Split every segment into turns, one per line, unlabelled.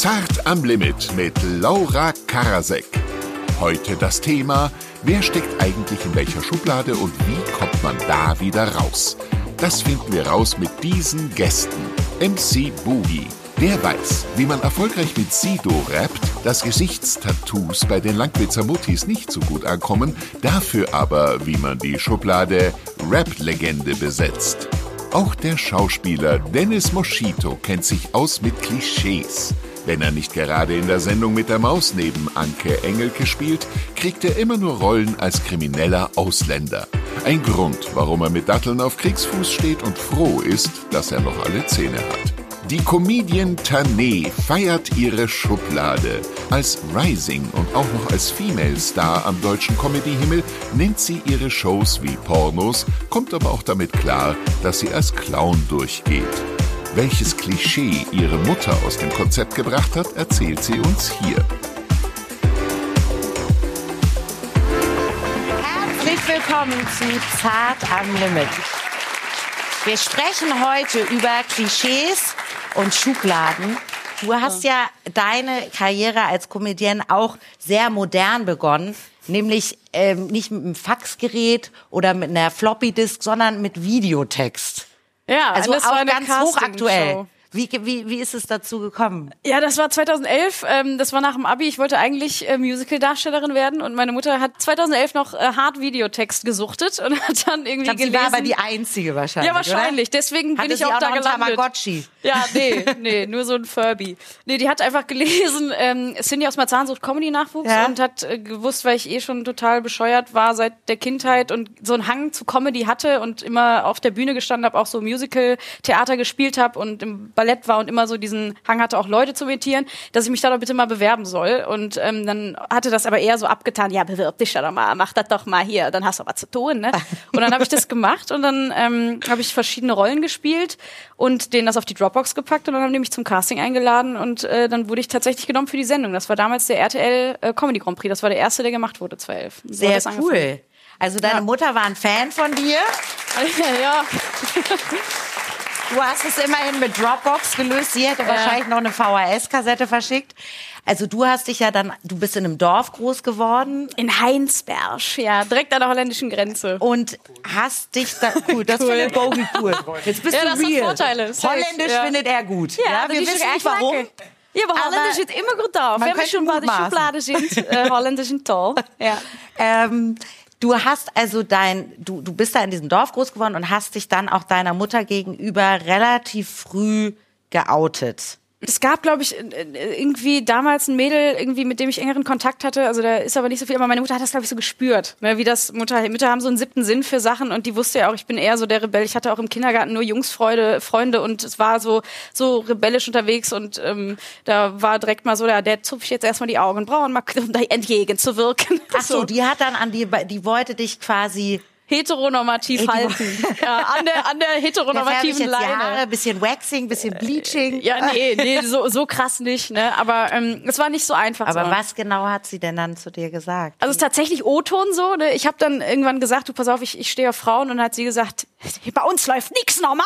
Zart am Limit mit Laura Karasek. Heute das Thema, wer steckt eigentlich in welcher Schublade und wie kommt man da wieder raus? Das finden wir raus mit diesen Gästen. MC Boogie. Der weiß, wie man erfolgreich mit Sido rappt, dass Gesichtstattoos bei den Langwitzer Muttis nicht so gut ankommen, dafür aber, wie man die Schublade Rap-Legende besetzt. Auch der Schauspieler Dennis Moschito kennt sich aus mit Klischees. Wenn er nicht gerade in der Sendung mit der Maus neben Anke Engelke spielt, kriegt er immer nur Rollen als krimineller Ausländer. Ein Grund, warum er mit Datteln auf Kriegsfuß steht und froh ist, dass er noch alle Zähne hat. Die Comedian Tané feiert ihre Schublade. Als Rising und auch noch als Female Star am deutschen Comedy-Himmel nennt sie ihre Shows wie Pornos, kommt aber auch damit klar, dass sie als Clown durchgeht. Welches Klischee ihre Mutter aus dem Konzept gebracht hat, erzählt sie uns hier.
Herzlich willkommen zu Zart am Limit. Wir sprechen heute über Klischees und Schubladen. Du hast ja deine Karriere als Comedienne auch sehr modern begonnen, nämlich ähm, nicht mit einem Faxgerät oder mit einer Floppy-Disk, sondern mit Videotext.
Ja,
Also
das war
auch
eine
ganz
Castingshow.
hochaktuell. Wie, wie, wie ist es dazu gekommen?
Ja, das war 2011. Ähm, das war nach dem Abi. Ich wollte eigentlich äh, Musical-Darstellerin werden und meine Mutter hat 2011 noch äh, hart Videotext gesuchtet und hat dann irgendwie
Ich glaube, sie
gelesen.
war aber die Einzige wahrscheinlich,
ja, wahrscheinlich.
Oder?
Deswegen
Hatte
bin ich
sie
auch, da gelandet.
Tamagotchi?
Ja, nee, nee, nur so ein Furby. Nee, die hat einfach gelesen, ähm, Cindy aus Marzahn sucht Comedy-Nachwuchs
Ja.
und hat äh, gewusst, weil ich eh schon total bescheuert war seit der Kindheit und so einen Hang zu Comedy hatte und immer auf der Bühne gestanden habe, auch so Musical-Theater gespielt habe und im Ballett war und immer so diesen Hang hatte, auch Leute zu imitieren, dass ich mich da doch bitte mal bewerben soll. Und ähm, dann hatte das aber eher so abgetan, ja, bewirb dich doch mal, mach das doch mal hier, dann hast du was zu tun. Ne? Und dann habe ich das gemacht und dann ähm, habe ich verschiedene Rollen gespielt und denen das auf die Dropbox gepackt und dann haben die mich zum Casting eingeladen und äh, dann wurde ich tatsächlich genommen für die Sendung. Das war damals der RTL äh, Comedy Grand Prix. Das war der erste, der gemacht wurde, 2011. So
Sehr cool. Also deine
Ja.
Mutter war ein Fan von dir.
ja.
Du hast es immerhin mit Dropbox gelöst. Sie hätte wahrscheinlich noch eine VHS-Kassette verschickt. Also du hast dich ja dann, du bist in einem Dorf groß geworden
In Heinsberg, ja, direkt an der holländischen Grenze.
und hast dich da, cool, das
Cool.
findet Bogie cool. Jetzt bist
Ja,
du real.
Vorteile,
Holländisch
ja.
findet er gut. Ja, wir wissen nicht warum.
Ja, aber
Aber
Holländisch zit immer gut da. Wenn wir schon bei der. Schublade sind, äh, Holländisch und toll. Ja.
Ähm, du hast also dein, du, du bist da in diesem Dorf groß geworden und hast dich dann auch deiner Mutter gegenüber relativ früh geoutet.
Es gab, glaube ich, äh, irgendwie damals ein Mädel, irgendwie mit dem ich engeren Kontakt hatte. Also da ist aber nicht so viel. Aber meine Mutter hat das, glaube ich, so gespürt. Ne? Wie das Mutter, Mütter haben so einen siebten Sinn für Sachen und die wusste ja auch, ich bin eher so der Rebell. Ich hatte auch im Kindergarten nur Jungsfreunde, Freunde und es war so so rebellisch unterwegs und ähm, da war direkt mal so, der, der zupft jetzt erstmal die Augenbrauen, mal um da entgegenzuwirken.
Ach so, die hat dann an die, die wollte dich quasi
heteronormativ halten. Ja, an der, an der
Da färbe ich
heteronormativen
jetzt
Leine.
Haare, bisschen Waxing, bisschen Bleaching.
Ja, nee, nee, so, so krass nicht, ne? Aber ähm, es war nicht so einfach.
Aber
so.
was genau hat sie denn dann zu dir gesagt?
Also es ist tatsächlich O-Ton so. Ne? Ich habe dann irgendwann gesagt, du pass auf, ich, ich stehe auf Frauen und dann hat sie gesagt, bei uns läuft nix normal.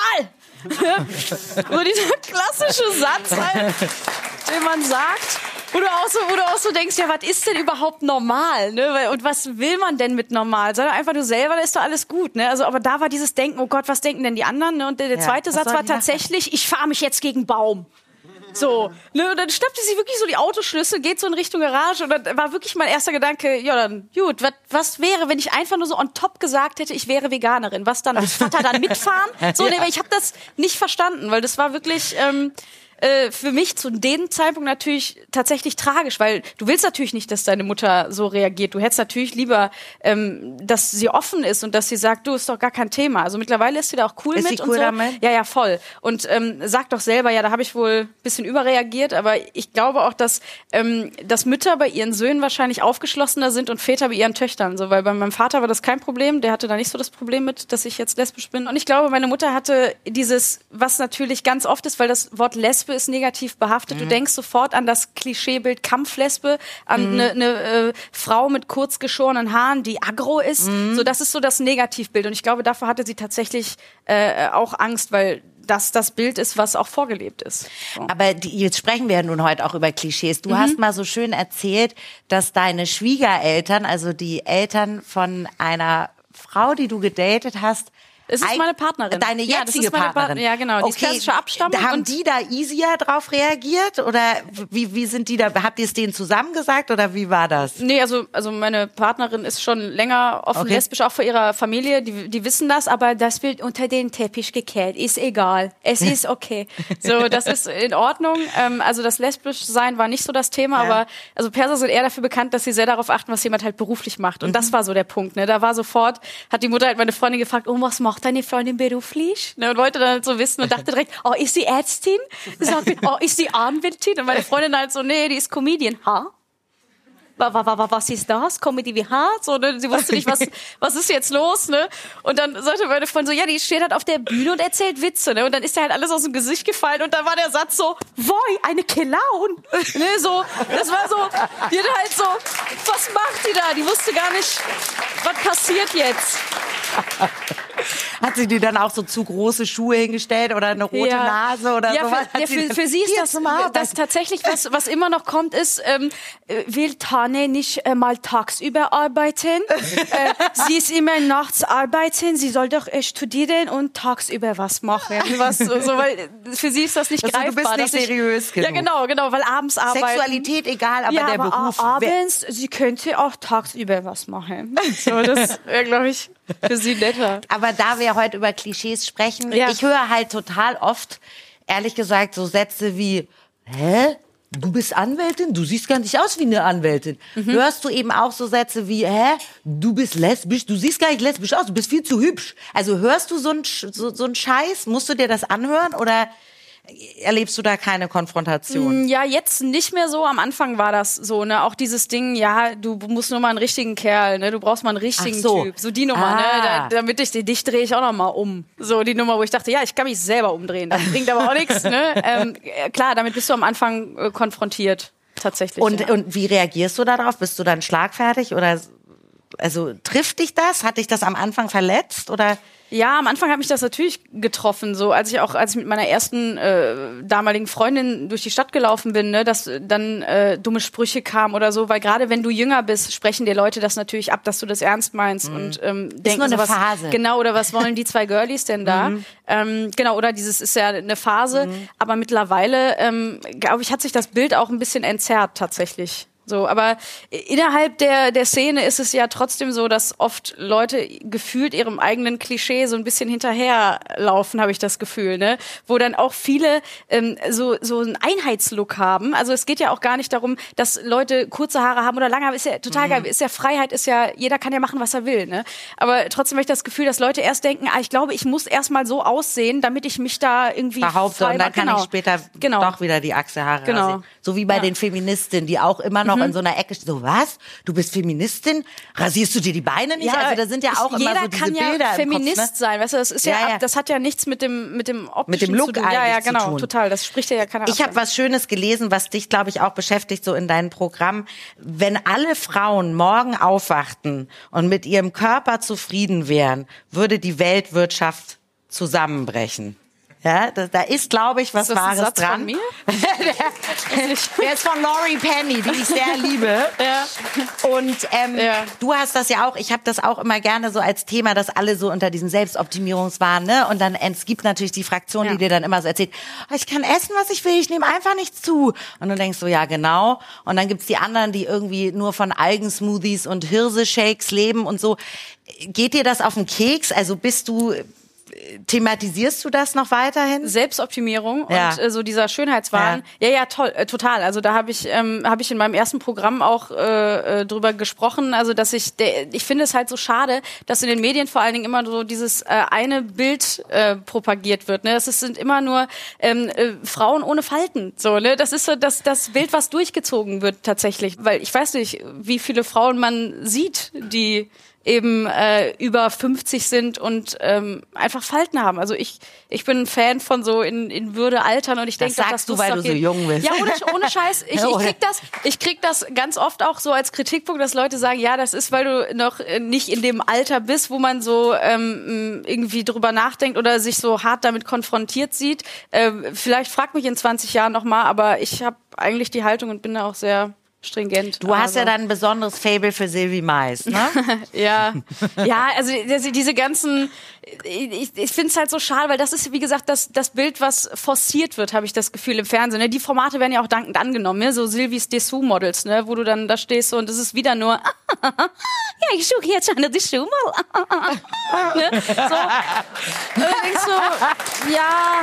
so dieser klassische Satz, halt, den man sagt. Wo du, auch so, wo du auch so denkst, ja, was ist denn überhaupt normal? Ne? Und was will man denn mit normal? Sei doch einfach du selber, dann ist doch alles gut. Ne? Also, aber da war dieses Denken, oh Gott, was denken denn die anderen? Ne? Und der, der
Ja,
zweite Satz war tatsächlich, ich fahre mich jetzt gegen Baum. So, ne, und dann schnappte sie wirklich so die Autoschlüssel, geht so in Richtung Garage und dann war wirklich mein erster Gedanke, ja dann, gut, wat, was wäre, wenn ich einfach nur so on top gesagt hätte, ich wäre Veganerin, was dann, muss Vater dann mitfahren? So, nee, ich habe das nicht verstanden, weil das war wirklich, ähm, äh, für mich zu dem Zeitpunkt natürlich tatsächlich tragisch, weil du willst natürlich nicht, dass deine Mutter so reagiert. Du hättest natürlich lieber, ähm, dass sie offen ist und dass sie sagt, du ist doch gar kein Thema. Also mittlerweile ist sie da auch cool
Ist
mit
sie
und
cool
so.
damit?
Ja, ja, voll. Und ähm, sagt doch selber, ja, da habe ich wohl ein bisschen überreagiert, aber ich glaube auch, dass, ähm, dass Mütter bei ihren Söhnen wahrscheinlich aufgeschlossener sind und Väter bei ihren Töchtern. So, weil bei meinem Vater war das kein Problem, der hatte da nicht so das Problem mit, dass ich jetzt lesbisch bin. Und ich glaube, meine Mutter hatte dieses, was natürlich ganz oft ist, weil das Wort Lesbe ist negativ behaftet. Du denkst sofort an das Klischeebild Kampflesbe, an eine ne, äh, Frau mit kurz geschorenen Haaren, die aggro ist. So, das ist so das Negativbild. Und ich glaube, davor hatte sie tatsächlich äh, auch Angst, weil das das Bild ist, was auch vorgelebt ist. So.
Aber die, jetzt sprechen wir ja nun heute auch über Klischees. Du hast mal so schön erzählt, dass deine Schwiegereltern, also die Eltern von einer Frau, die du gedatet hast,
Es ist meine Partnerin.
Deine
Ja, das
jetzige
ist meine
Partnerin.
Partnerin. Ja, genau. Die ist klassischer Abstammung
Haben die da easier drauf reagiert oder wie, wie sind die da? Habt ihr es denen zusammen gesagt oder wie war das?
Nee, also, also meine Partnerin ist schon länger offen
Okay.
lesbisch, auch vor ihrer Familie, die, die wissen das, aber das wird unter den Teppich gekehrt, ist egal. Es ist okay. So, das ist in Ordnung. Ähm, also das lesbisch sein war nicht so das Thema,
Ja.
aber also Perser sind eher dafür bekannt, dass sie sehr darauf achten, was jemand halt beruflich macht. Und
Mhm.
das war so der Punkt. Ne? Da war sofort, hat die Mutter halt meine Freundin gefragt, oh, was macht deine Freundin beruflich? Ne? Und wollte dann halt so wissen und dachte direkt, oh, ist sie Ärztin? Sagt, oh, ist sie Anwältin? Und meine Freundin halt so, nee, die ist Comedian. Ha? wa- wa- wa- wa- was ist das? Comedy wie hart? So, ne? Sie wusste nicht, was, was ist jetzt los, ne? Und dann sagte meine Freundin so, ja, die steht halt auf der Bühne und erzählt Witze, ne? Und dann ist ihr halt alles aus dem Gesicht gefallen und dann war der Satz so, woi, eine Clown! Ne, so, das war so, die halt so, was macht die da? Die wusste gar nicht, was passiert jetzt.
Hat sie dir dann auch so zu große Schuhe hingestellt oder eine rote Nase oder
ja,
sowas?
Für, ja,
sie
für, für sie ist das, das tatsächlich, was, was immer noch kommt, ist, ähm, äh, will Tane nicht äh, mal tagsüber arbeiten? äh, sie ist immer nachts arbeiten, sie soll doch äh, studieren und tagsüber was machen. Was, so, weil für sie ist das nicht
Also, du
greifbar.
bist nicht
dass ich-
seriös
Ja, genau, genau, weil abends arbeiten.
Sexualität egal, aber
ja,
der
aber
Beruf.
abends, sie könnte auch tagsüber was machen. So, das wäre, glaube ich, für sie netter.
Aber da wir heute über Klischees sprechen,
Ja.
ich höre halt total oft, ehrlich gesagt, so Sätze wie, hä? Du bist Anwältin? Du siehst gar nicht aus wie eine Anwältin.
Mhm.
Hörst du eben auch so Sätze wie, hä? Du bist lesbisch? Du siehst gar nicht lesbisch aus. Du bist viel zu hübsch. Also hörst du so einen so, so einen Scheiß? Musst du dir das anhören oder erlebst du da keine Konfrontation?
Ja, jetzt nicht mehr so. Am Anfang war das so, ne? Auch dieses Ding, ja, du musst nur mal einen richtigen Kerl, ne? Du brauchst mal einen richtigen
so.
Typ. So die Nummer,
Ah.
ne? Da, damit ich dich drehe ich auch noch mal um. So die Nummer, wo ich dachte, ja, ich kann mich selber umdrehen. Das bringt aber auch nichts, ne? Ähm, äh, klar, damit bist du am Anfang äh, konfrontiert. Tatsächlich.
Und,
ja.
und wie reagierst du darauf? Bist du dann schlagfertig oder also trifft dich das? Hat dich das am Anfang verletzt oder?
Ja, am Anfang hat mich das natürlich getroffen, so als ich auch als ich mit meiner ersten äh, damaligen Freundin durch die Stadt gelaufen bin, ne, dass dann äh, dumme Sprüche kamen oder so, weil gerade wenn du jünger bist, sprechen dir Leute das natürlich ab, dass du das ernst meinst und ähm, denken
nur eine
so, was,
Phase.
Genau, oder was wollen die zwei Girlies denn da? Ähm, genau, oder dieses ist ja eine Phase, aber mittlerweile ähm, glaube ich, hat sich das Bild auch ein bisschen entzerrt tatsächlich. So, aber innerhalb der, der Szene ist es ja trotzdem so, dass oft Leute gefühlt ihrem eigenen Klischee so ein bisschen hinterherlaufen, habe ich das Gefühl, ne? Wo dann auch viele ähm, so, so einen Einheitslook haben. Also es geht ja auch gar nicht darum, dass Leute kurze Haare haben oder lange Haare. Ist ja total geil. Ist ja Freiheit, ist ja, jeder kann ja machen, was er will, ne? Aber trotzdem habe ich das Gefühl, dass Leute erst denken, ah, ich glaube, ich muss erst mal so aussehen, damit ich mich da irgendwie
behaupte und dann kann
genau.
ich später
genau.
doch wieder die Achselhaare
Genau.
So wie bei
Ja. Mhm.
den Feministinnen, die auch immer noch in so einer Ecke. So, was? Du bist Feministin? Rasierst du dir die Beine nicht? also da sind ja auch immer
jeder
so diese
kann ja
Bilder
Feminist
Kopf, ne?
sein, weißt du, das ist ja,
Ja, ja.
ab- das hat ja nichts mit dem mit dem optischen
dem Look
zu tun. Ja, ja, genau,
tun.
total, das spricht ja keiner
Ich
ab.
habe was Schönes gelesen, was dich, glaube ich, auch beschäftigt, so in deinem Programm. Wenn alle Frauen morgen aufwachten und mit ihrem Körper zufrieden wären, würde die Weltwirtschaft zusammenbrechen. Ja, da, da ist, glaube ich, was
Ist
Wahres
Satz von
dran.
mir?
der, der ist von Laurie Penny, die ich sehr liebe.
Ja.
Und ähm,
Ja.
du hast das ja auch, ich habe das auch immer gerne so als Thema, dass alle so unter diesem Selbstoptimierungswahn, ne? Und dann es gibt natürlich die Fraktion,
Ja.
die dir dann immer so erzählt, "Oh, ich kann essen, was ich will, ich nehme einfach nichts zu. Und du denkst so, ja genau. Und dann gibt's die anderen, die irgendwie nur von Algensmoothies und Hirseshakes leben und so. Geht dir das auf den Keks? Also bist du, thematisierst du das noch weiterhin?
Selbstoptimierung
Ja.
und äh, so dieser Schönheitswahn. Ja, ja, toll, äh, total. Also da habe ich ähm, habe ich in meinem ersten Programm auch äh, äh, drüber gesprochen, also dass ich der, ich finde es halt so schade, dass in den Medien vor allen Dingen immer so dieses äh, eine Bild äh, propagiert wird, ne? Das ist, sind immer nur ähm, äh, Frauen ohne Falten, so, ne? Das ist so das das Bild, was durchgezogen wird tatsächlich, weil ich weiß nicht, wie viele Frauen man sieht, die eben äh, über 50 sind und ähm, einfach Falten haben. Also ich, ich bin ein Fan von so in, in Würde altern und ich denke,
das
dass
sagst du, weil du so jung bist.
Ja, ohne, ohne Scheiß. Ich, ich krieg das, ich krieg das ganz oft auch so als Kritikpunkt, dass Leute sagen, ja, das ist, weil du noch äh, nicht in dem Alter bist, wo man so ähm, irgendwie drüber nachdenkt oder sich so hart damit konfrontiert sieht. Äh, vielleicht frag mich in 20 Jahren noch mal, aber ich habe eigentlich die Haltung und bin da auch sehr stringent.
Du hast
also.
ja dann ein besonderes Fable für Sylvie Mais, ne?
ja, ja, also diese ganzen, ich, ich finde es halt so schade, weil das ist, wie gesagt, das, das Bild, was forciert wird, habe ich das Gefühl im Fernsehen. Ne? Die Formate werden ja auch dankend angenommen, ne? so Silvies Dessous-Models, ne? wo du dann da stehst und es ist wieder nur, ja, ich suche jetzt eine Dessous-Model. ne? So, und denkst so, ja,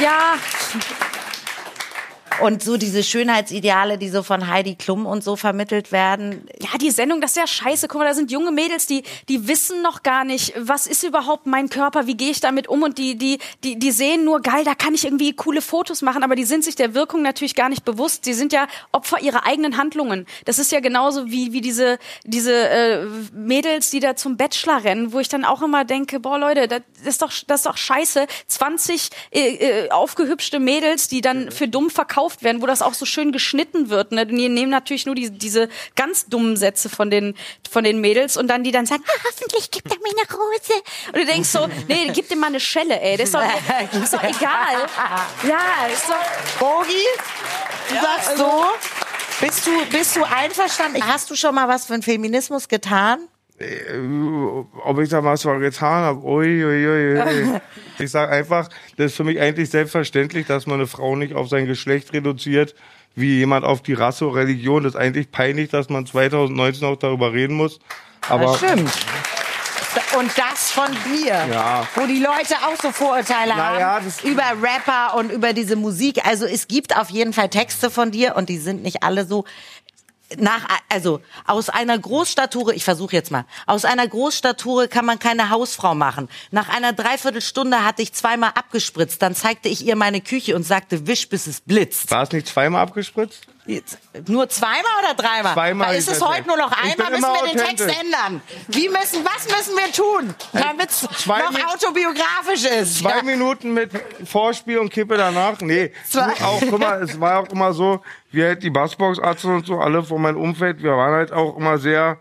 ja,
und so diese Schönheitsideale, die so von Heidi Klum und so vermittelt werden.
Ja, die Sendung, das ist ja scheiße. Guck mal, da sind junge Mädels, die, die wissen noch gar nicht, was ist überhaupt mein Körper, wie gehe ich damit um und die, die, die, die sehen nur geil, da kann ich irgendwie coole Fotos machen, aber die sind sich der Wirkung natürlich gar nicht bewusst. Sie sind ja Opfer ihrer eigenen Handlungen. Das ist ja genauso wie, wie diese, diese äh, Mädels, die da zum Bachelor rennen, wo ich dann auch immer denke, boah Leute, das ist doch, das ist doch scheiße. 20 äh, äh, aufgehübschte Mädels, die dann für dumm verkauft verkauft werden, wo das auch so schön geschnitten wird. Ne? Die nehmen natürlich nur die, diese ganz dummen Sätze von den, von den Mädels und dann die dann sagen, ah, hoffentlich gibt er mir eine Rose. Und du denkst so, nee, gib dir mal eine Schelle, ey. Das ist doch, das ist doch egal. Ja, ist doch...
Bogi, du sagst so, bist du, bist du einverstanden? Hast du schon mal was für den Feminismus getan?
Äh, ob ich da was getan habe, ui, ui, ui. Ich sage einfach, das ist für mich eigentlich selbstverständlich, dass man eine Frau nicht auf sein Geschlecht reduziert, wie jemand auf die Rasse oder Religion. Das ist eigentlich peinlich, dass man 2019 auch darüber reden muss. Aber
das stimmt. Und das von dir,
ja.
wo die Leute auch so Vorurteile
naja,
haben über Rapper und über diese Musik. Also es gibt auf jeden Fall Texte von dir und die sind nicht alle so nach, also aus einer Großstadttour, ich versuche jetzt mal, aus einer Großstadttour kann man keine Hausfrau machen. Nach einer Dreiviertelstunde hatte ich zweimal abgespritzt, dann zeigte ich ihr meine Küche und sagte, wisch bis es blitzt.
War es nicht zweimal abgespritzt?
Jetzt, nur zweimal oder dreimal?
Zweimal.
Ist es heute nur noch einmal? Müssen wir den Text ändern? Wie müssen, was müssen wir tun, damit es noch autobiografisch ist?
Zwei ja. Minuten mit Vorspiel und Kippe danach? Nee. Zwei. Auch, guck mal, es war auch immer so, wir halt die Bassbox-Ärzte und so, alle von meinem Umfeld, wir waren halt auch immer sehr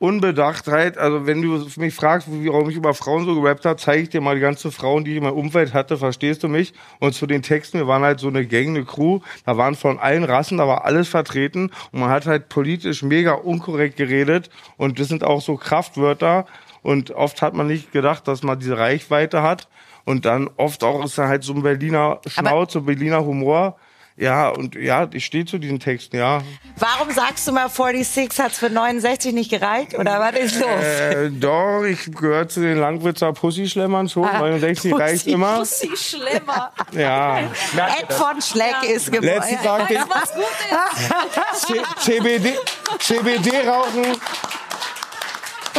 Unbedachtheit, also wenn du mich fragst, warum ich über Frauen so gerappt habe, zeige ich dir mal die ganzen Frauen, die ich in meinem Umfeld hatte, verstehst du mich? Und zu den Texten, wir waren halt so eine Gang, eine Crew, da waren von allen Rassen, da war alles vertreten. Und man hat halt politisch mega unkorrekt geredet. Und das sind auch so Kraftwörter. Und oft hat man nicht gedacht, dass man diese Reichweite hat. Und dann oft auch ist da halt so ein Berliner Schnauz, so Berliner Humor ja, und ja, ich stehe zu diesen Texten, ja.
Warum sagst du mal 46 hat's für 69 nicht gereicht? Oder was ist los?
Äh, doch, ich gehöre zu den Langwitzer Pussy-Schlemmern schon. Ah, 69 Pussy, reicht immer.
Pussy-Schlemmer.
Ja.
Ed von Schleck ja. ist geboren.
Letzten Tag
den was gut
ist. CBD, CBD rauchen.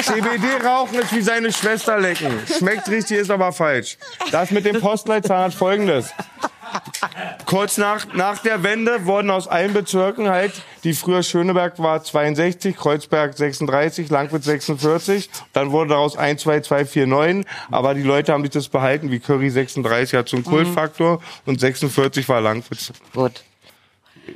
CBD rauchen ist wie seine Schwester lecken. Schmeckt richtig, ist aber falsch. Das mit dem Postleitzahlen hat folgendes. Kurz nach, nach der Wende wurden aus allen Bezirken halt, die früher Schöneberg war 62, Kreuzberg 36, Langwitz 46, dann wurde daraus 1, 2, 2, 4, 9, aber die Leute haben sich das behalten, wie Curry 36 hat so einen Kultfaktor mhm. und 46 war Langwitz.
Gut.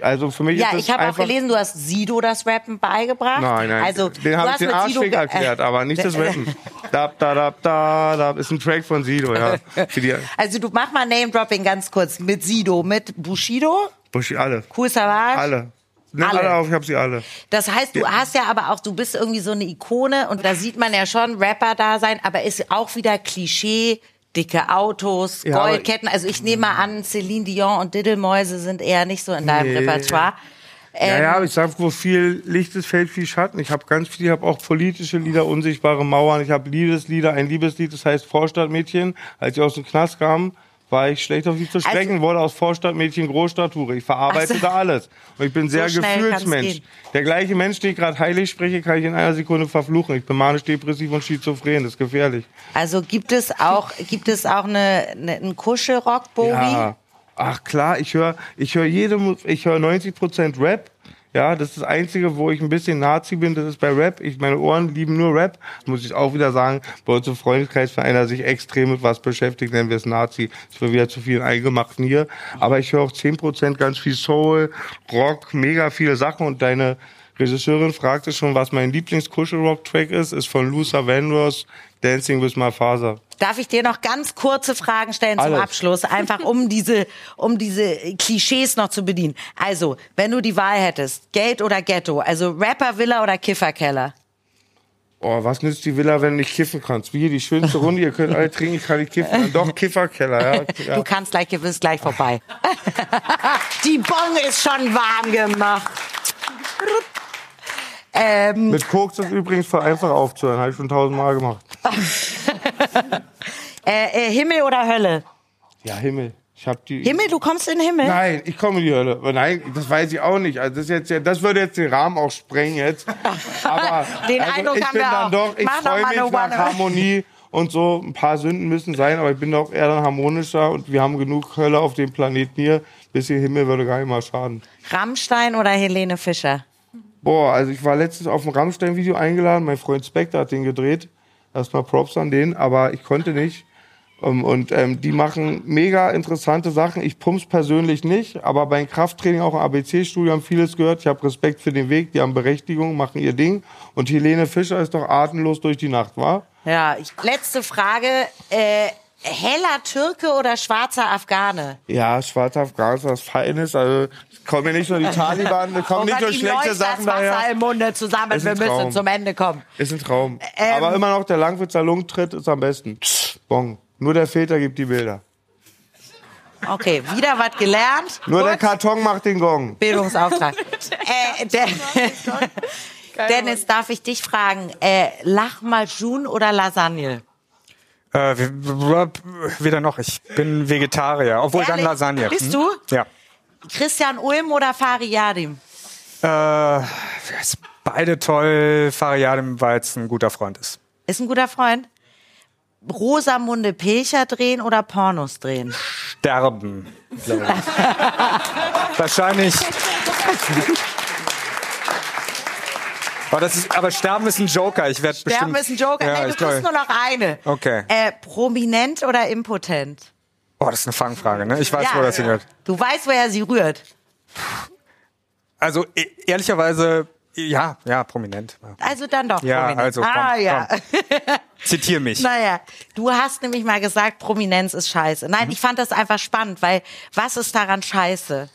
Also für mich
ja,
ist
ich habe auch gelesen, du hast Sido das Rappen beigebracht.
Nein, nein.
Also,
den habe ich den Arschweg erklärt, aber nicht das Rappen. Da, da, da, da, da ist ein Track von Sido, ja.
also du mach mal Name Dropping ganz kurz mit Sido, mit Bushido.
Bushido, alle.
Cool Savage.
Alle. Nimm alle. alle auf, ich hab sie alle.
Das heißt, du ja. hast ja aber auch, du bist irgendwie so eine Ikone und da sieht man ja schon Rapper da sein, aber ist auch wieder Klischee dicke Autos, ja, Goldketten. Also ich nehme mal an, Celine Dion und Diddelmäuse sind eher nicht so in deinem nee. Repertoire.
Ähm, ja, ja, ähm, ich sag, wo viel Licht ist, fällt viel Schatten. Ich habe ganz viel, ich habe auch politische Lieder, unsichtbare Mauern. Ich habe Liebeslieder, ein Liebeslied, das heißt Vorstadtmädchen. Als ich aus dem Knast kam, war ich schlecht auf sie zu sprechen, also, wurde aus Vorstadtmädchen Großstadthure. Ich verarbeite also, alles. Und ich bin sehr so Gefühlsmensch. Der gleiche Mensch, den ich gerade heilig spreche, kann ich in einer Sekunde verfluchen. Ich bin manisch-depressiv und schizophren. Das ist gefährlich.
Also gibt es auch, gibt es auch eine, eine, einen Kuschelrock, Bobi?
Ja. Ach klar, ich höre ich höre jede, ich höre 90% Rap, Ja, das ist das Einzige, wo ich ein bisschen Nazi bin, das ist bei Rap. Ich, meine Ohren lieben nur Rap. Muss ich auch wieder sagen, bei uns im Freundeskreis, wenn einer sich extrem mit was beschäftigt, nennen wir es Nazi. Das wird wieder zu viel Eingemachten hier. Aber ich höre auch 10% ganz viel Soul, Rock, mega viele Sachen und deine Regisseurin fragte schon, was mein Lieblings-Kuschel-Rock-Track ist, ist von Luther Vandross, Dancing with My Father.
Darf ich dir noch ganz kurze Fragen stellen zum
Alles.
Abschluss, einfach um diese, um diese Klischees noch zu bedienen. Also, wenn du die Wahl hättest, Geld oder Ghetto, also Rapper Villa oder Kifferkeller?
Oh, was nützt die Villa, wenn du nicht kiffen kannst? Wie die schönste Runde, ihr könnt alle trinken, ich kann nicht kiffen. Dann Doch, Kifferkeller, ja. ja.
Du kannst gleich, du bist gleich vorbei. die Bon ist schon warm gemacht. Ähm,
Mit Koks ist übrigens voll einfach aufzuhören, habe ich schon tausendmal gemacht.
äh, äh, Himmel oder Hölle?
Ja, Himmel. Ich hab die.
Himmel, du kommst in den Himmel?
Nein, ich komme in die Hölle. Aber Nein, das weiß ich auch nicht. Also das, ist jetzt, das würde jetzt den Rahmen auch sprengen jetzt. Aber
Den
also
Eindruck
ich
haben
bin
wir
dann
auch.
doch, ich freue mich nach Harmonie und so. Ein paar Sünden müssen sein, aber ich bin doch eher dann harmonischer und wir haben genug Hölle auf dem Planeten hier. Bisschen Himmel würde gar nicht mal schaden.
Rammstein oder Helene Fischer?
Boah, also ich war letztens auf ein Rammstein-Video eingeladen. Mein Freund Spectre hat den gedreht. Erstmal Props an den, aber ich konnte nicht. Um, und ähm, die machen mega interessante Sachen. Ich pump's persönlich nicht, aber beim Krafttraining auch im ABC-Studio haben vieles gehört. Ich habe Respekt für den Weg, die haben Berechtigung, machen ihr Ding. Und Helene Fischer ist doch atemlos durch die Nacht, war?
Ja, ich, letzte Frage. Äh, heller Türke oder schwarzer Afghane?
Ja, schwarzer Afghanis, was Feines. Also kommen nicht nur die Taliban, kommen
Oh
nicht nur schlechte
läuft
Sachen
das Wasser
daher.
im Munde zusammen.
Ist
Wir
ein
müssen
Traum.
zum Ende kommen.
Ist ein Traum.
Ähm,
Aber immer noch der Langwitzer Lungentritt ist am besten. Bon. Nur der Filter gibt die Bilder.
Okay, wieder was gelernt.
Nur
Gut.
der Karton macht den Gong.
Bildungsauftrag. äh, der, Dennis, darf ich dich fragen, äh, Lachmajoun oder Lasagne?
Äh, weder noch, ich bin Vegetarier, obwohl dann
Ehrlich?
Lasagne.
Bist
Hm?
du?
Ja.
Christian Ulm oder Fari Yadim?
Äh, ist beide toll, Fariadim, weil es ein guter Freund ist.
Ist ein guter Freund. Rosamunde Pilcher drehen oder Pornos drehen?
Sterben. Wahrscheinlich. Aber, das ist, aber Sterben ist ein Joker. Ich werde
Sterben
bestimmt.
ist ein Joker.
Ja,
nee,
ich
du kriegst nur noch eine.
Okay.
Äh, prominent oder impotent?
Oh, das ist eine Fangfrage, ne? Ich weiß, wo das hingehört.
Du weißt, woher sie rührt.
Also e ehrlicherweise, ja, ja, prominent.
Also dann doch
Ja,
prominent.
also, komm,
ah, ja.
Zitier mich.
Naja, du hast nämlich mal gesagt, Prominenz ist scheiße.
Mhm.
Nein, ich fand das einfach spannend, weil was ist daran scheiße?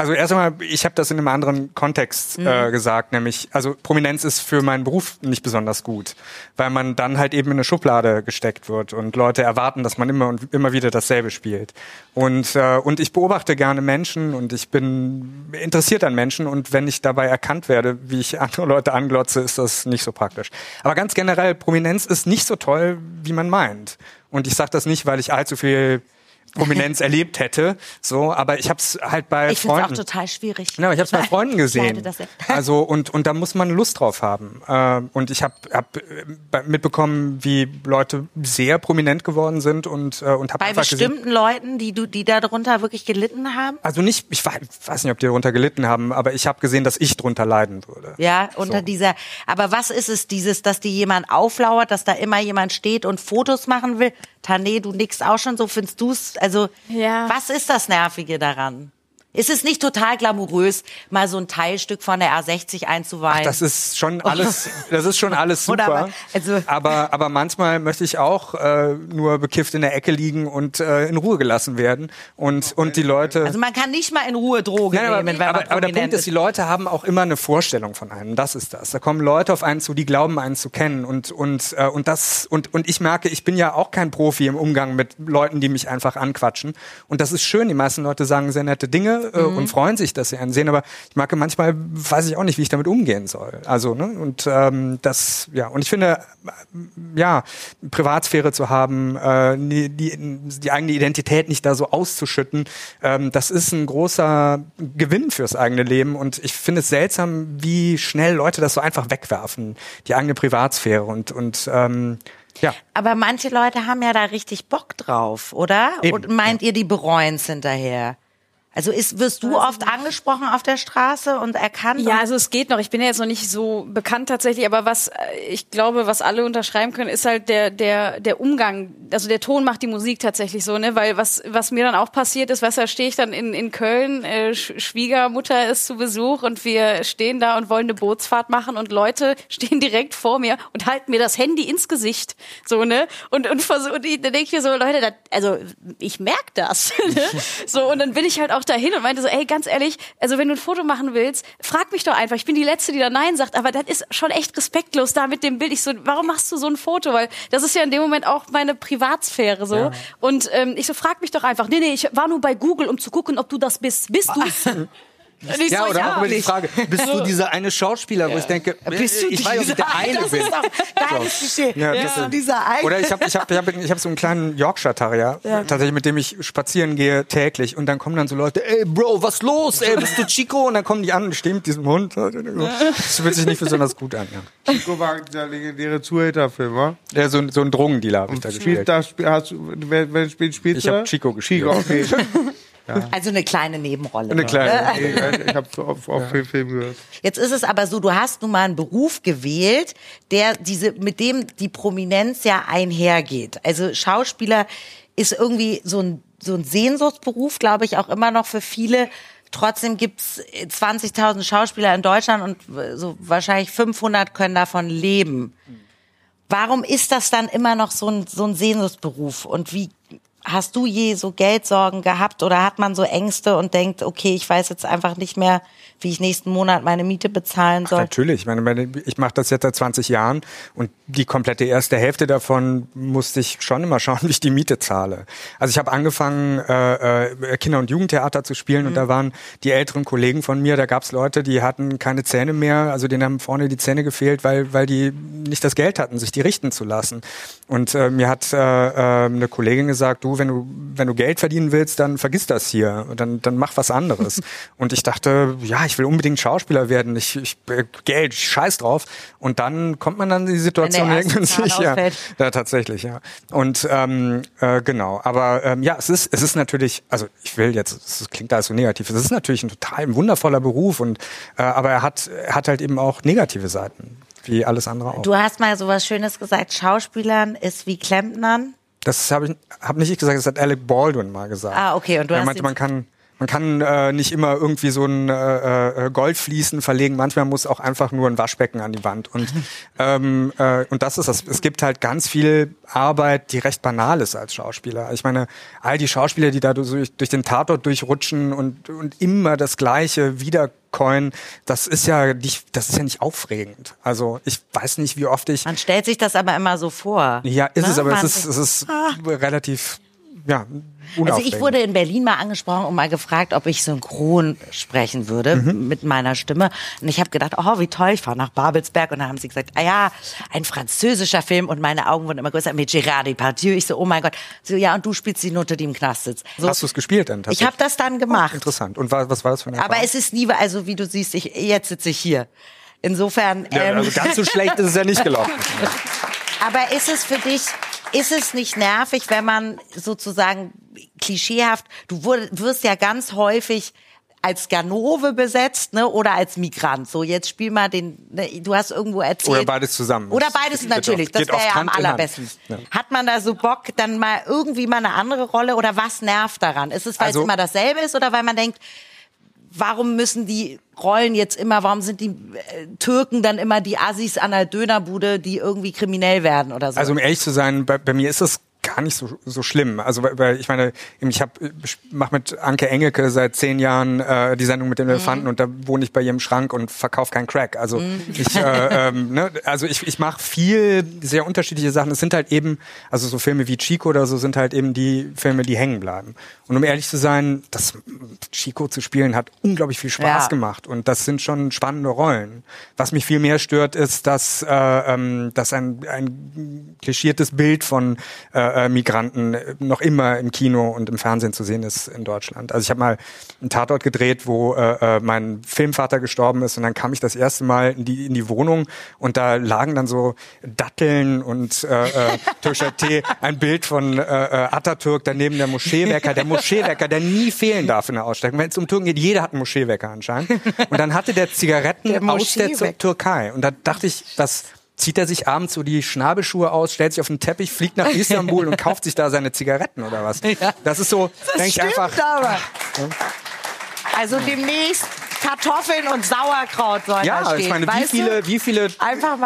Also erst einmal, ich habe das in einem anderen Kontext äh,
Mhm.
gesagt, nämlich, also Prominenz ist für meinen Beruf nicht besonders gut, weil man dann halt eben in eine Schublade gesteckt wird und Leute erwarten, dass man immer und immer wieder dasselbe spielt. Und, äh, und ich beobachte gerne Menschen und ich bin interessiert an Menschen und wenn ich dabei erkannt werde, wie ich andere Leute anglotze, ist das nicht so praktisch. Aber ganz generell, Prominenz ist nicht so toll, wie man meint. Und ich sage das nicht, weil ich allzu viel Prominenz erlebt hätte, so, aber ich habe es halt bei
Ich finde es
Freunden.
auch total schwierig.
Ja, ich habe es bei Freunden
Ich
gesehen. Also und und da muss man Lust drauf haben. Äh, und ich habe hab äh, mitbekommen, wie Leute sehr prominent geworden sind und äh, und habe
Bei
einfach gesehen.
bestimmten Leuten, die du, die darunter wirklich gelitten haben?
Also nicht, ich wei- weiß nicht, ob die darunter gelitten haben, aber ich habe gesehen, dass ich drunter leiden würde.
Ja, unter
So.
dieser. Aber was ist es, dieses, dass dir jemand auflauert, dass da immer jemand steht und Fotos machen will? Tané, du nix auch schon so, findest du's? Also,
Ja.
was ist das Nervige daran? Ist es nicht total glamourös, mal so ein Teilstück von der A60 einzuweihen?
Das ist schon alles, das ist schon alles super.
aber- also-
aber, aber manchmal möchte ich auch äh, nur bekifft in der Ecke liegen und äh, in Ruhe gelassen werden. Und, und die Leute.
also man kann nicht mal in Ruhe Drogen
Nein, aber,
nehmen, wenn
aber,
man
aber der Punkt ist, die Leute haben auch immer eine Vorstellung von einem. Das ist das. Da kommen Leute auf einen zu, die glauben, einen zu kennen. Und, und, äh, und, das, und, und ich merke, ich bin ja auch kein Profi im Umgang mit Leuten, die mich einfach anquatschen. Und das ist schön. Die meisten Leute sagen sehr nette Dinge äh, und freuen sich, dass sie einen sehen. Aber ich merke, manchmal weiß ich auch nicht, wie ich damit umgehen soll. Also, ne? Und ähm, das, ja, und ich finde, äh, ja, Privatsphäre zu haben, äh, die, die, die eigene Identität nicht da so auszuschütten, ähm, das ist ein großer Gewinn fürs eigene Leben. Und ich finde es seltsam, wie schnell Leute das so einfach wegwerfen, die eigene Privatsphäre. Und, und ähm, ja.
Aber manche Leute haben ja da richtig Bock drauf, oder?
Eben,
Und meint ihr, die bereuen es hinterher? Also ist, wirst du oft angesprochen auf der Straße und erkannt?
Ja, also es geht noch. Ich bin ja jetzt noch nicht so bekannt tatsächlich, aber was äh, ich glaube, was alle unterschreiben können, ist halt der der der Umgang. Also der Ton macht die Musik tatsächlich so, ne? Weil was was mir dann auch passiert ist, was da stehe ich dann in in Köln, äh, Schwiegermutter ist zu Besuch und wir stehen da und wollen eine Bootsfahrt machen und Leute stehen direkt vor mir und halten mir das Handy ins Gesicht, so ne? Und und versuch, und ich, dann denke ich mir so, Leute, das, also ich merk das, ne? so und dann bin ich halt auch dahin und meinte so, ey, ganz ehrlich, also wenn du ein Foto machen willst, frag mich doch einfach. Ich bin die Letzte, die da Nein sagt, aber das ist schon echt respektlos da mit dem Bild. Ich so, warum machst du so ein Foto? Weil das ist ja in dem Moment auch meine Privatsphäre so. Ja. Und ähm, ich so, frag mich doch einfach. Nee, nee, ich war nur bei Google, um zu gucken, ob du das bist. Bist du's?
ja, so, oder ja, auch immer die Frage, bist du dieser eine Schauspieler, ja. wo ich denke, bist du ich weiß, ob ich der eine bin. Das ist
doch geiles Klischee. Ja, bist du dieser eine?
Oder ich habe ich hab, ich hab, ich hab so einen kleinen Yorkshire Terrier, ja. tatsächlich, mit dem ich spazieren gehe täglich. Und dann kommen dann so Leute, ey Bro, was los? Ey, bist du Chico? Und dann kommen die an und stehen mit diesem Hund. Das fühlt sich nicht besonders gut an. Ja.
Chico war der legendäre Zuhälterfilm, wa?
Ja, so, so ein Drogendealer habe ich da gespielt. Das,
hast du, wer, wer spielt, spielst
Ich habe Chico gespielt. Chico, okay.
Ja. Also eine kleine Nebenrolle.
Eine kleine.
ich habe auf, auf ja. Film gehört.
Jetzt ist es aber so, du hast nun mal einen Beruf gewählt, der diese, mit dem die Prominenz ja einhergeht. Also Schauspieler ist irgendwie so ein, so ein Sehnsuchtsberuf, glaube ich, auch immer noch für viele. Trotzdem gibt's 20.000 Schauspieler in Deutschland und so wahrscheinlich 500 können davon leben. Warum ist das dann immer noch so ein, so ein Sehnsuchtsberuf? Und wie Hast du je so Geldsorgen gehabt oder hat man so Ängste und denkt, okay, ich weiß jetzt einfach nicht mehr, wie ich nächsten Monat meine Miete bezahlen soll? Ach,
natürlich. Ich meine, ich mache das jetzt seit 20 Jahren und die komplette erste Hälfte davon musste ich schon immer schauen, wie ich die Miete zahle. Also ich habe angefangen, äh, äh, Kinder- und Jugendtheater zu spielen mhm. und da waren die älteren Kollegen von mir, da gab es Leute, die hatten keine Zähne mehr, also denen haben vorne die Zähne gefehlt, weil, weil die nicht das Geld hatten, sich die richten zu lassen. Und äh, mir hat äh, äh, eine Kollegin gesagt, du, wenn du, wenn du Geld verdienen willst, dann vergiss das hier. Dann, dann mach was anderes. und ich dachte, ja, ich will unbedingt Schauspieler werden. Ich, ich Geld, scheiß drauf. Und dann kommt man dann in die Situation irgendwann sich, ja, ja, tatsächlich, ja. Und ähm, äh, genau, aber ähm, ja, es ist, es ist natürlich, also ich will jetzt, es klingt alles so negativ, es ist natürlich ein total wundervoller Beruf und äh, aber er hat, er hat halt eben auch negative Seiten wie alles andere auch.
Du hast mal so was Schönes gesagt, Schauspielern ist wie Klempnern.
Das habe ich hab nicht ich gesagt, das hat Alec Baldwin mal gesagt.
Ah, okay. Und du
er
hast
meinte, man kann man kann äh, nicht immer irgendwie so ein äh, äh, Goldfliesen verlegen. Manchmal muss auch einfach nur ein Waschbecken an die Wand. Und ähm, äh, und das ist das. Es gibt halt ganz viel Arbeit, die recht banal ist als Schauspieler. Ich meine, all die Schauspieler, die da durch, durch den Tatort durchrutschen und und immer das Gleiche wieder Coin, das ist ja nicht, das ist ja nicht aufregend. Also ich weiß nicht, wie oft ich.
Man stellt sich das aber immer so vor.
Ja, ist ne? es, aber es ist, es ist ah. relativ ja,
also ich wurde in Berlin mal angesprochen und mal gefragt, ob ich synchron sprechen würde mhm. mit meiner Stimme. Und ich habe gedacht, oh, wie toll, ich fahre nach Babelsberg. Und dann haben sie gesagt, ah ja, ein französischer Film. Und meine Augen wurden immer größer mit Gérard Depardieu. Ich so, oh mein Gott. So, ja, und du spielst die Note, die im Knast sitzt. So,
Hast du es gespielt dann?
Ich habe das dann gemacht. Oh,
interessant. Und was, was war das für eine Erfahrung?
Aber es ist nie, also wie du siehst, ich, jetzt sitze ich hier. Insofern.
Ja, ähm, also ganz so schlecht ist es ja nicht gelaufen.
Aber ist es für dich, ist es nicht nervig, wenn man sozusagen klischeehaft, du wirst ja ganz häufig als Ganove besetzt, ne, oder als Migrant. So, jetzt spiel mal den, ne, du hast irgendwo erzählt.
Oder beides zusammen.
Oder beides natürlich, das wäre ja am allerbesten. Ja. Hat man da so Bock, dann mal irgendwie mal eine andere Rolle oder was nervt daran? Ist es, weil also, es immer dasselbe ist oder weil man denkt, warum müssen die Rollen jetzt immer, warum sind die äh, Türken dann immer die Assis an der Dönerbude, die irgendwie kriminell werden oder so?
Also um ehrlich zu sein, bei, bei mir ist das gar nicht so, so schlimm. Also weil ich meine, ich habe mache mit Anke Engelke seit zehn Jahren äh, die Sendung mit den Elefanten mhm. und da wohne ich bei ihrem Schrank und verkaufe kein Crack. Also mhm. ich, äh, ähm, ne, also ich, ich mache viel sehr unterschiedliche Sachen. Es sind halt eben, also so Filme wie Chico oder so sind halt eben die Filme, die hängen bleiben. Und um ehrlich zu sein, das Chico zu spielen hat unglaublich viel Spaß ja. gemacht und das sind schon spannende Rollen. Was mich viel mehr stört, ist, dass äh, ähm, dass ein, ein klischiertes Bild von äh, äh, Migranten noch immer im Kino und im Fernsehen zu sehen ist in Deutschland. Also ich habe mal einen Tatort gedreht, wo äh, äh, mein Filmvater gestorben ist und dann kam ich das erste Mal in die, in die Wohnung und da lagen dann so Datteln und äh, äh, Türkischer Tee, ein Bild von äh, Atatürk daneben der Moscheewecker, der Moscheewecker, der nie fehlen darf in der Ausstellung. Wenn es um Türken geht, jeder hat einen Moscheewecker anscheinend. Und dann hatte der Zigaretten
Der
aus der. Türkei. Und da dachte ich, was zieht er sich abends so die Schnabelschuhe aus, stellt sich auf den Teppich, fliegt nach Istanbul und kauft sich da seine Zigaretten oder was? Das ist so, denke ich einfach.
aber. Also demnächst Kartoffeln und Sauerkraut sollen da
Ja,
stehen.
ich meine, wie viele, wie viele.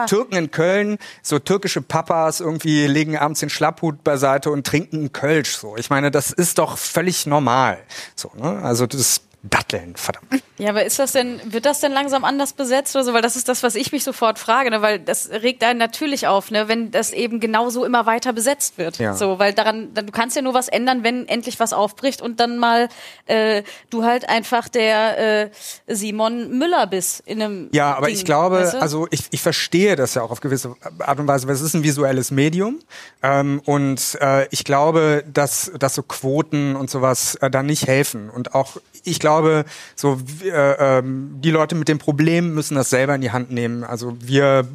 Türken in Köln, so türkische Papas irgendwie legen abends den Schlapphut beiseite und trinken einen Kölsch, so. Ich meine, das ist doch völlig normal. So, ne? Also, das ist Datteln, verdammt.
Ja, aber ist das denn, wird das denn langsam anders besetzt oder so? Weil das ist das, was ich mich sofort frage, ne? weil das regt einen natürlich auf, ne? wenn das eben genauso immer weiter besetzt wird.
Ja.
So, weil daran, du kannst ja nur was ändern, wenn endlich was aufbricht und dann mal äh, du halt einfach der äh, Simon Müller bist in einem.
Ja, aber
Ding,
ich glaube,
weißt du?
also ich, ich verstehe das ja auch auf gewisse Art und Weise, weil es ist ein visuelles Medium ähm, und äh, ich glaube, dass, dass so Quoten und sowas äh, da nicht helfen und auch ich glaube, so äh, ähm, die Leute mit dem Problem müssen das selber in die Hand nehmen. Also wir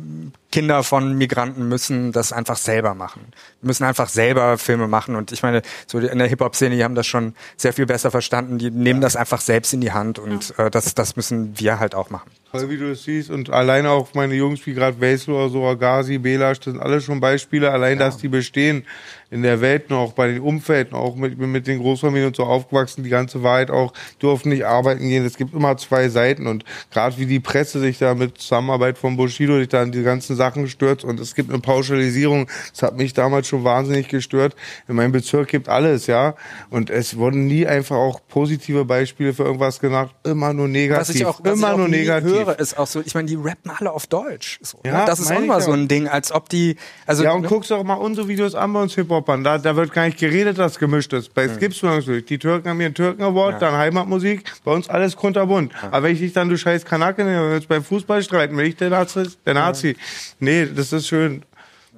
Kinder von Migranten müssen das einfach selber machen. Wir müssen einfach selber Filme machen. Und ich meine, so in der Hip-Hop-Szene, die haben das schon sehr viel besser verstanden. Die nehmen das einfach selbst in die Hand und äh, das, das müssen wir halt auch machen.
Toll, wie du es siehst. Und alleine auch meine Jungs wie gerade Wesel oder so, Agazi, Belasch, das sind alle schon Beispiele. Allein, dass die bestehen in der Welt noch, bei den Umfelden, auch mit, mit den Großfamilien und so aufgewachsen, die ganze Wahrheit auch, durften nicht arbeiten gehen. Es gibt immer zwei Seiten. Und gerade wie die Presse sich da mit Zusammenarbeit von Bushido sich da an die ganzen Sachen stürzt. Und es gibt eine Pauschalisierung. Das hat mich damals schon wahnsinnig gestört. In meinem Bezirk gibt alles, ja. Und es wurden nie einfach auch positive Beispiele für irgendwas genannt. Immer nur negativ.
Was ich auch, was
immer
ich auch
nur negativ.
höre, ist auch so, ich meine, die rappen alle auf Deutsch. So,
Ja,
ne? Das ist auch immer so ein Ding, als ob die, also
Ja, und
ne?
guckst auch mal unsere Videos an bei uns Hip-Hopern. Da, da wird gar nicht geredet, dass gemischt ist. Bei es gibt's nirgends nicht. Die Türken haben ihren Türken-Award, dann Heimatmusik. Bei uns alles kunterbunt. Aber wenn ich dich dann, du scheiß Kanake, wenn wir uns beim Fußball streiten, bin ich der Nazi. Der Nazi. Nee, das ist schön.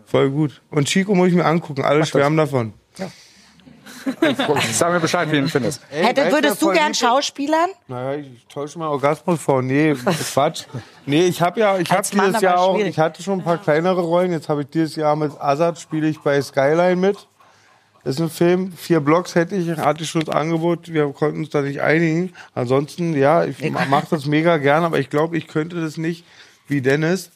Voll gut. Und Chico muss ich mir angucken. Alle schwärmen davon.
sag mir Bescheid, wie du ihn findest.
Hätte, würdest
du,
gern Schauspielern?
Naja, ich täusche mal Orgasmus vor. Nee, Quatsch. Nee, ich habe ja, ich habe dieses Jahr auch, ich hatte schon ein paar kleinere Rollen. Jetzt habe ich dieses Jahr mit Azad spiele ich bei Skyline mit. Das ist ein Film, vier Blocks hätte ich, hatte ich schon das Angebot, wir konnten uns da nicht einigen. Ansonsten, ja, ich mache das mega gern, aber ich glaube, ich könnte das nicht wie Dennis,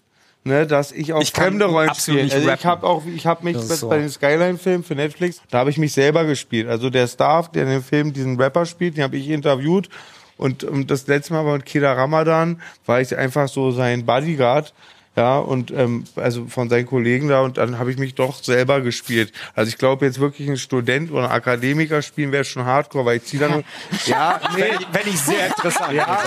ne, dass ich auch
Ich kann
fremde Rollen spiele. Also ich habe auch, ich habe mich
so.
bei den Skyline-Filmen für Netflix, da habe ich mich selber gespielt. Also der Star, der in dem Film diesen Rapper spielt, den habe ich interviewt. Und, und das letzte Mal bei Kida Ramadan war ich einfach so sein Bodyguard. Ja, und ähm, also von seinen Kollegen da und dann habe ich mich doch selber gespielt. Also ich glaube jetzt wirklich ein Student oder ein Akademiker spielen wäre schon hardcore, weil ich ziehe dann ja, nee,
Wenn ich sehr interessant
ja,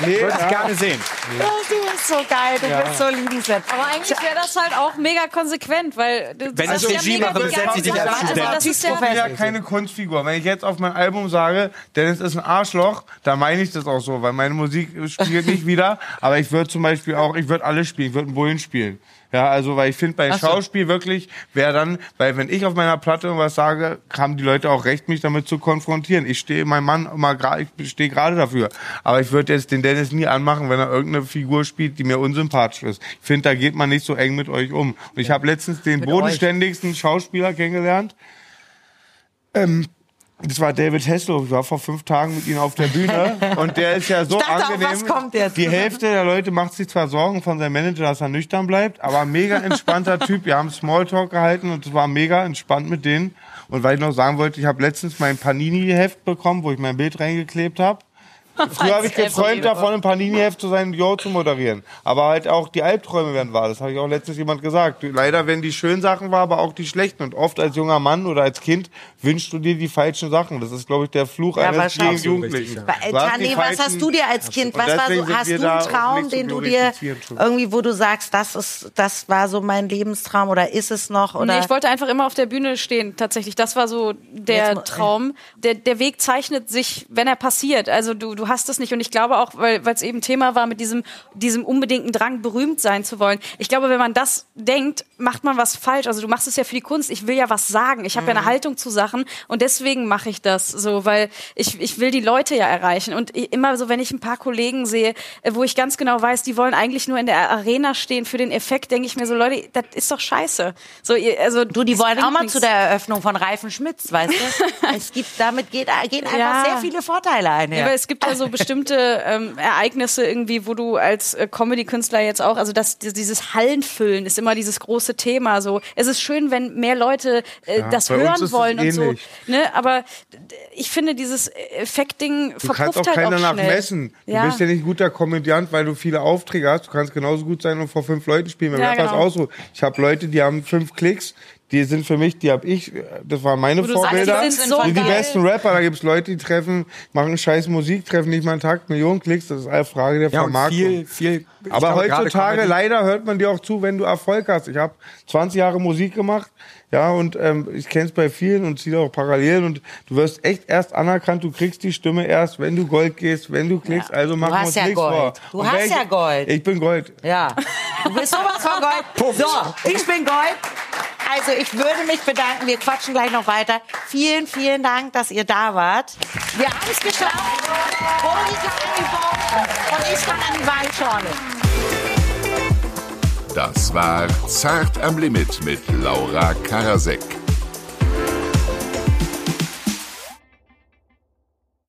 nee,
Würde ich
ja.
gerne sehen.
Oh, du bist so geil, du bist so liebenswert.
Aber eigentlich wäre das halt auch mega konsequent, weil du-
Wenn
das
ich
ist ja
Regie
mega
mache,
die
besetze ich dich als. Student.
Also das ist ja,
Ich bin ja keine Kunstfigur. Wenn ich jetzt auf mein Album sage, Dennis ist ein Arschloch, dann meine ich das auch so, weil meine Musik spielt nicht wieder. Aber ich würde zum Beispiel auch, ich würde alles spielen, ich würde einen Bullen spielen. Ja, also, weil ich finde, bei Schauspiel wirklich wäre dann, weil wenn ich auf meiner Platte irgendwas sage, haben die Leute auch recht, mich damit zu konfrontieren. Ich stehe, mein Mann immer gerade, ich stehe gerade dafür. Aber ich würde jetzt den Dennis nie anmachen, wenn er irgendeine Figur spielt, die mir unsympathisch ist. Ich finde, da geht man nicht so eng mit euch um. Und ich habe letztens den bodenständigsten Schauspieler kennengelernt. Ähm, das war David Hasselhoff. Ich war vor fünf Tagen mit ihm auf der Bühne. Und der ist ja so
dachte
angenehm. Die Hälfte der Leute macht sich zwar Sorgen von seinem Manager, dass er nüchtern bleibt, aber mega entspannter Typ. Wir haben Smalltalk gehalten und es war mega entspannt mit denen. Und weil ich noch sagen wollte, ich habe letztens mein Panini-Heft bekommen, wo ich mein Bild reingeklebt habe. Früher habe ich geträumt davon, im Panini-Heft zu sein, Jo zu moderieren. Aber halt auch die Albträume werden wahr. Das habe ich auch letztens jemand gesagt. Leider werden die schönen Sachen wahr, aber auch die schlechten. Und oft als junger Mann oder als Kind wünschst du dir die falschen Sachen. Das ist, glaube ich, der Fluch
Ja,
eines jeden Jugendlichen. Du hast
Tani, was hast du dir als Kind, was war so, hast du einen Traum, den du dir irgendwie, wo du sagst, das ist, das war so mein Lebenstraum oder ist es noch oder?
Nee, ich wollte einfach immer auf der Bühne stehen, tatsächlich. Das war so der Traum. Der, der Weg zeichnet sich, wenn er passiert. Also du, du du hast es nicht. Und ich glaube auch, weil es eben Thema war mit diesem, diesem unbedingten Drang, berühmt sein zu wollen. Ich glaube, wenn man das denkt, macht man was falsch. Also du machst es ja für die Kunst. Ich will ja was sagen. Ich habe mhm. ja eine mhm. Haltung zu Sachen und deswegen mache ich das so, weil ich, ich will die Leute ja erreichen. Und immer so, wenn ich ein paar Kollegen sehe, äh, wo ich ganz genau weiß, die wollen eigentlich nur in der Arena stehen für den Effekt, denke ich mir so, Leute, das ist doch scheiße. So, also
du, die wollen auch mal nichts. zu der Eröffnung von Reifen Schmitz, weißt du? es gibt, damit geht, gehen einfach ja. sehr viele Vorteile ein.
Ja, aber es gibt ja so bestimmte ähm, Ereignisse irgendwie, wo du als äh, Comedy-Künstler jetzt auch, also das, dieses Hallenfüllen ist immer dieses große Thema. So, es ist schön, wenn mehr Leute äh, ja, das hören wollen und so. Ne? Aber ich finde dieses Effektding
verpufft halt auch Du kannst auch keiner nach messen. Du ja. bist ja nicht ein guter Komödiant, weil du viele Aufträge hast. Du kannst genauso gut sein und vor fünf Leuten spielen. Wenn ja, genau. auch so. Ich habe Leute, die haben fünf Klicks, die sind für mich, die habe ich, das waren meine Vorbilder. Sagst, die, so die, die besten Rapper, da gibt's Leute, die treffen, machen scheiß Musik, treffen nicht mal einen Takt, Millionen Klicks, das ist eine Frage der ja, Vermarktung. Viel, viel, Aber glaube, heutzutage leider hört man dir auch zu, wenn du Erfolg hast. Ich habe 20 Jahre Musik gemacht, ja, und ähm, ich kenne es bei vielen und ziehe auch parallel und du wirst echt erst anerkannt, du kriegst die Stimme erst, wenn du Gold gehst, wenn du klickst, ja. also mach uns ja nichts Gold. vor.
Du und hast ich, ja Gold.
Ich bin Gold.
Ja. Du bist sowas von Gold. So, ich bin Gold. Also ich würde mich bedanken. Wir quatschen gleich noch weiter. Vielen, vielen Dank, dass ihr da wart. Wir haben es geschafft. Roni kann an die und ich kann an die Weinschorle.
Das war Zart am Limit mit Laura Karasek.